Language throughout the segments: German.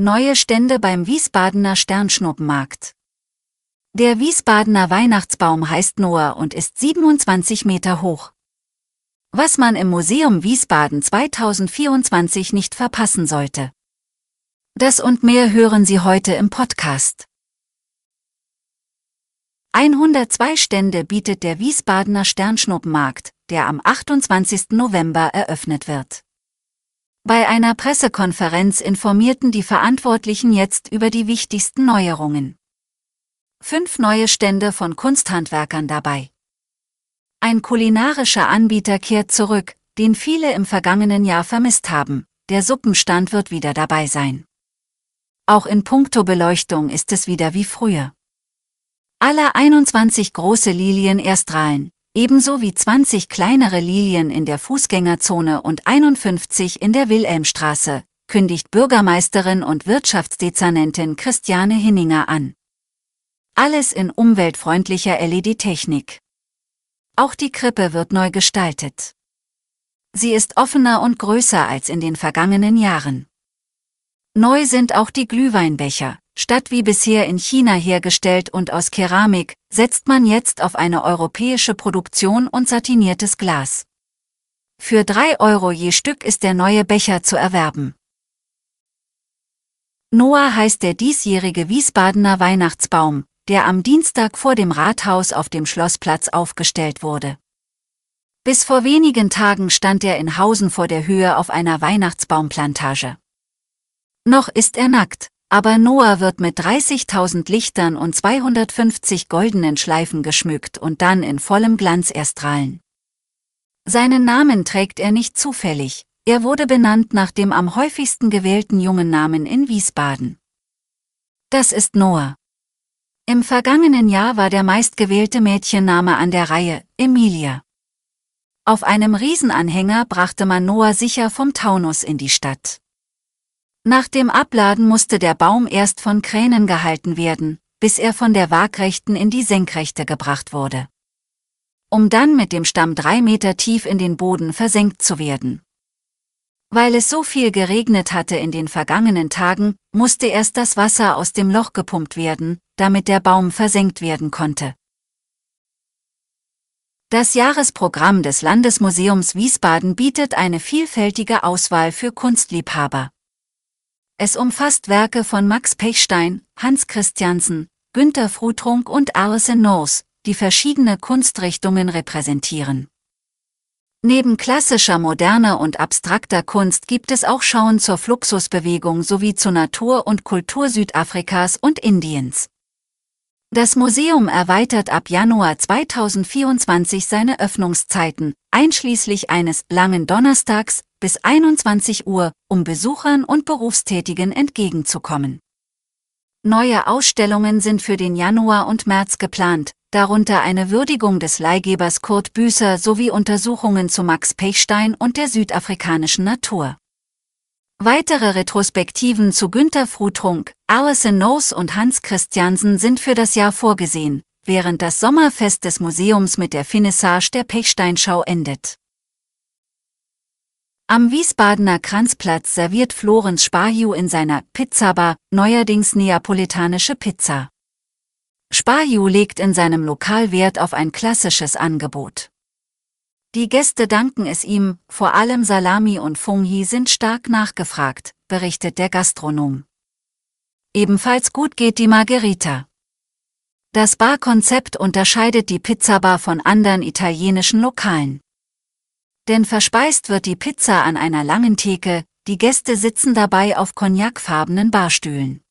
Neue Stände beim Wiesbadener Sternschnuppenmarkt. Der Wiesbadener Weihnachtsbaum heißt Noah und ist 27 Meter hoch. Was man im Museum Wiesbaden 2024 nicht verpassen sollte. Das und mehr hören Sie heute im Podcast. 102 Stände bietet der Wiesbadener Sternschnuppenmarkt, der am 28. November eröffnet wird. Bei einer Pressekonferenz informierten die Verantwortlichen jetzt über die wichtigsten Neuerungen. Fünf neue Stände von Kunsthandwerkern dabei. Ein kulinarischer Anbieter kehrt zurück, den viele im vergangenen Jahr vermisst haben. Der Suppenstand wird wieder dabei sein. Auch in puncto Beleuchtung ist es wieder wie früher. Alle 21 große Lilien erstrahlen, ebenso wie 20 kleinere Lilien in der Fußgängerzone und 51 in der Wilhelmstraße, kündigt Bürgermeisterin und Wirtschaftsdezernentin Christiane Hinninger an. Alles in umweltfreundlicher LED-Technik. Auch die Krippe wird neu gestaltet. Sie ist offener und größer als in den vergangenen Jahren. Neu sind auch die Glühweinbecher, Statt wie bisher in China hergestellt und aus Keramik, setzt man jetzt auf eine europäische Produktion und satiniertes Glas. Für drei Euro je Stück ist der neue Becher zu erwerben. Noah heißt der diesjährige Wiesbadener Weihnachtsbaum, der am Dienstag vor dem Rathaus auf dem Schlossplatz aufgestellt wurde. Bis vor wenigen Tagen stand er in Hausen vor der Höhe auf einer Weihnachtsbaumplantage. Noch ist er nackt, aber Noah wird mit 30.000 Lichtern und 250 goldenen Schleifen geschmückt und dann in vollem Glanz erstrahlen. Seinen Namen trägt er nicht zufällig, er wurde benannt nach dem am häufigsten gewählten jungen Namen in Wiesbaden. Das ist Noah. Im vergangenen Jahr war der meistgewählte Mädchenname an der Reihe, Emilia. Auf einem Riesenanhänger brachte man Noah sicher vom Taunus in die Stadt. Nach dem Abladen musste der Baum erst von Kränen gehalten werden, bis er von der Waagrechten in die Senkrechte gebracht wurde. Um dann mit dem Stamm drei Meter tief in den Boden versenkt zu werden. Weil es so viel geregnet hatte in den vergangenen Tagen, musste erst das Wasser aus dem Loch gepumpt werden, damit der Baum versenkt werden konnte. Das Jahresprogramm des Landesmuseums Wiesbaden bietet eine vielfältige Auswahl für Kunstliebhaber. Es umfasst Werke von Max Pechstein, Hans Christiansen, Günter Frutrunk und Alison Knowles, die verschiedene Kunstrichtungen repräsentieren. Neben klassischer, moderner und abstrakter Kunst gibt es auch Schauen zur Fluxusbewegung sowie zur Natur und Kultur Südafrikas und Indiens. Das Museum erweitert ab Januar 2024 seine Öffnungszeiten, einschließlich eines langen Donnerstags, bis 21 Uhr, um Besuchern und Berufstätigen entgegenzukommen. Neue Ausstellungen sind für den Januar und März geplant, darunter eine Würdigung des Leihgebers Kurt Büßer sowie Untersuchungen zu Max Pechstein und der südafrikanischen Natur. Weitere Retrospektiven zu Günter Frutrunk, Alison Knowles und Hans Christiansen sind für das Jahr vorgesehen, während das Sommerfest des Museums mit der Finissage der Pechsteinschau endet. Am Wiesbadener Kranzplatz serviert Florenz Sparju in seiner Pizzabar neuerdings neapolitanische Pizza. Sparju legt in seinem Lokal Wert auf ein klassisches Angebot. Die Gäste danken es ihm, vor allem Salami und Fungi sind stark nachgefragt, berichtet der Gastronom. Ebenfalls gut geht die Margherita. Das Barkonzept unterscheidet die Pizzabar von anderen italienischen Lokalen. Denn verspeist wird die Pizza an einer langen Theke, die Gäste sitzen dabei auf cognacfarbenen Barstühlen.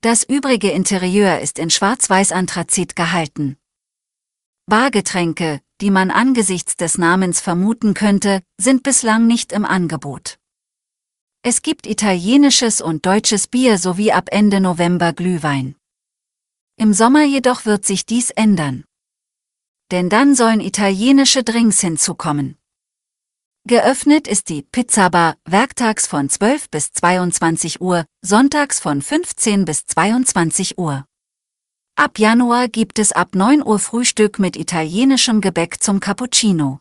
Das übrige Interieur ist in schwarz-weiß-anthrazit gehalten. Bargetränke, die man angesichts des Namens vermuten könnte, sind bislang nicht im Angebot. Es gibt italienisches und deutsches Bier sowie ab Ende November Glühwein. Im Sommer jedoch wird sich dies ändern. Denn dann sollen italienische Drinks hinzukommen. Geöffnet ist die Pizzabar werktags von 12 bis 22 Uhr, sonntags von 15 bis 22 Uhr. Ab Januar gibt es ab 9 Uhr Frühstück mit italienischem Gebäck zum Cappuccino.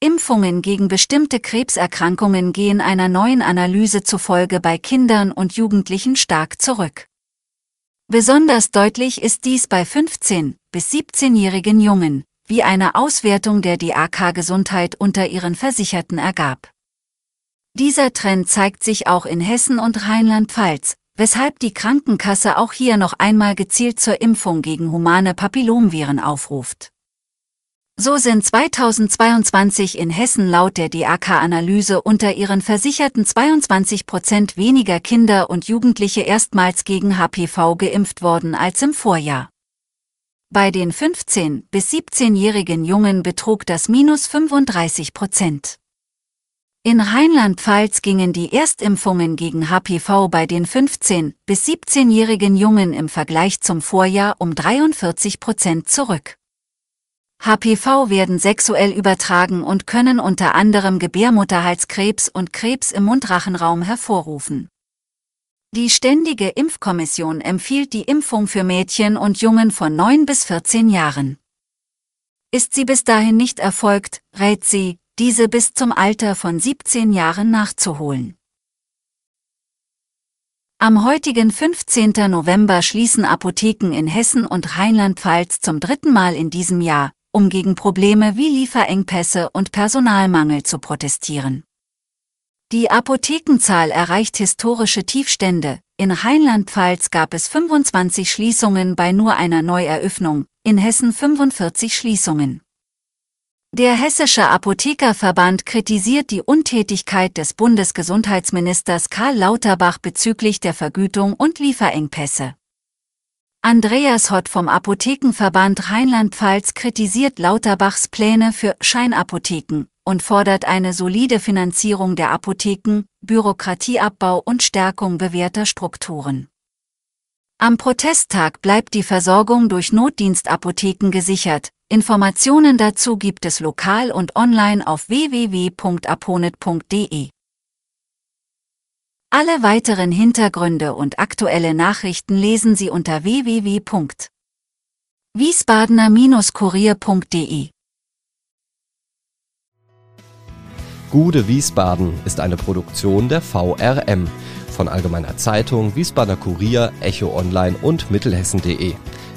Impfungen gegen bestimmte Krebserkrankungen gehen einer neuen Analyse zufolge bei Kindern und Jugendlichen stark zurück. Besonders deutlich ist dies bei 15- bis 17-jährigen Jungen, wie eine Auswertung der DAK Gesundheit unter ihren Versicherten ergab. Dieser Trend zeigt sich auch in Hessen und Rheinland-Pfalz, weshalb die Krankenkasse auch hier noch einmal gezielt zur Impfung gegen humane Papillomviren aufruft. So sind 2022 in Hessen laut der DAK-Analyse unter ihren Versicherten 22 Prozent weniger Kinder und Jugendliche erstmals gegen HPV geimpft worden als im Vorjahr. Bei den 15- bis 17-jährigen Jungen betrug das minus 35 Prozent. In Rheinland-Pfalz gingen die Erstimpfungen gegen HPV bei den 15- bis 17-jährigen Jungen im Vergleich zum Vorjahr um 43 Prozent zurück. HPV werden sexuell übertragen und können unter anderem Gebärmutterhalskrebs und Krebs im Mundrachenraum hervorrufen. Die Ständige Impfkommission empfiehlt die Impfung für Mädchen und Jungen von 9 bis 14 Jahren. Ist sie bis dahin nicht erfolgt, rät sie, diese bis zum Alter von 17 Jahren nachzuholen. Am heutigen 15. November schließen Apotheken in Hessen und Rheinland-Pfalz zum dritten Mal in diesem Jahr, um gegen Probleme wie Lieferengpässe und Personalmangel zu protestieren. Die Apothekenzahl erreicht historische Tiefstände. In Rheinland-Pfalz gab es 25 Schließungen bei nur einer Neueröffnung, in Hessen 45 Schließungen. Der Hessische Apothekerverband kritisiert die Untätigkeit des Bundesgesundheitsministers Karl Lauterbach bezüglich der Vergütung und Lieferengpässe. Andreas Hott vom Apothekenverband Rheinland-Pfalz kritisiert Lauterbachs Pläne für Scheinapotheken, und fordert eine solide Finanzierung der Apotheken, Bürokratieabbau und Stärkung bewährter Strukturen. Am Protesttag bleibt die Versorgung durch Notdienstapotheken gesichert. Informationen dazu gibt es lokal und online auf www.aponet.de. Alle weiteren Hintergründe und aktuelle Nachrichten lesen Sie unter www.wiesbadener-kurier.de. Gude Wiesbaden ist eine Produktion der VRM von Allgemeiner Zeitung, Wiesbadener Kurier, Echo Online und Mittelhessen.de.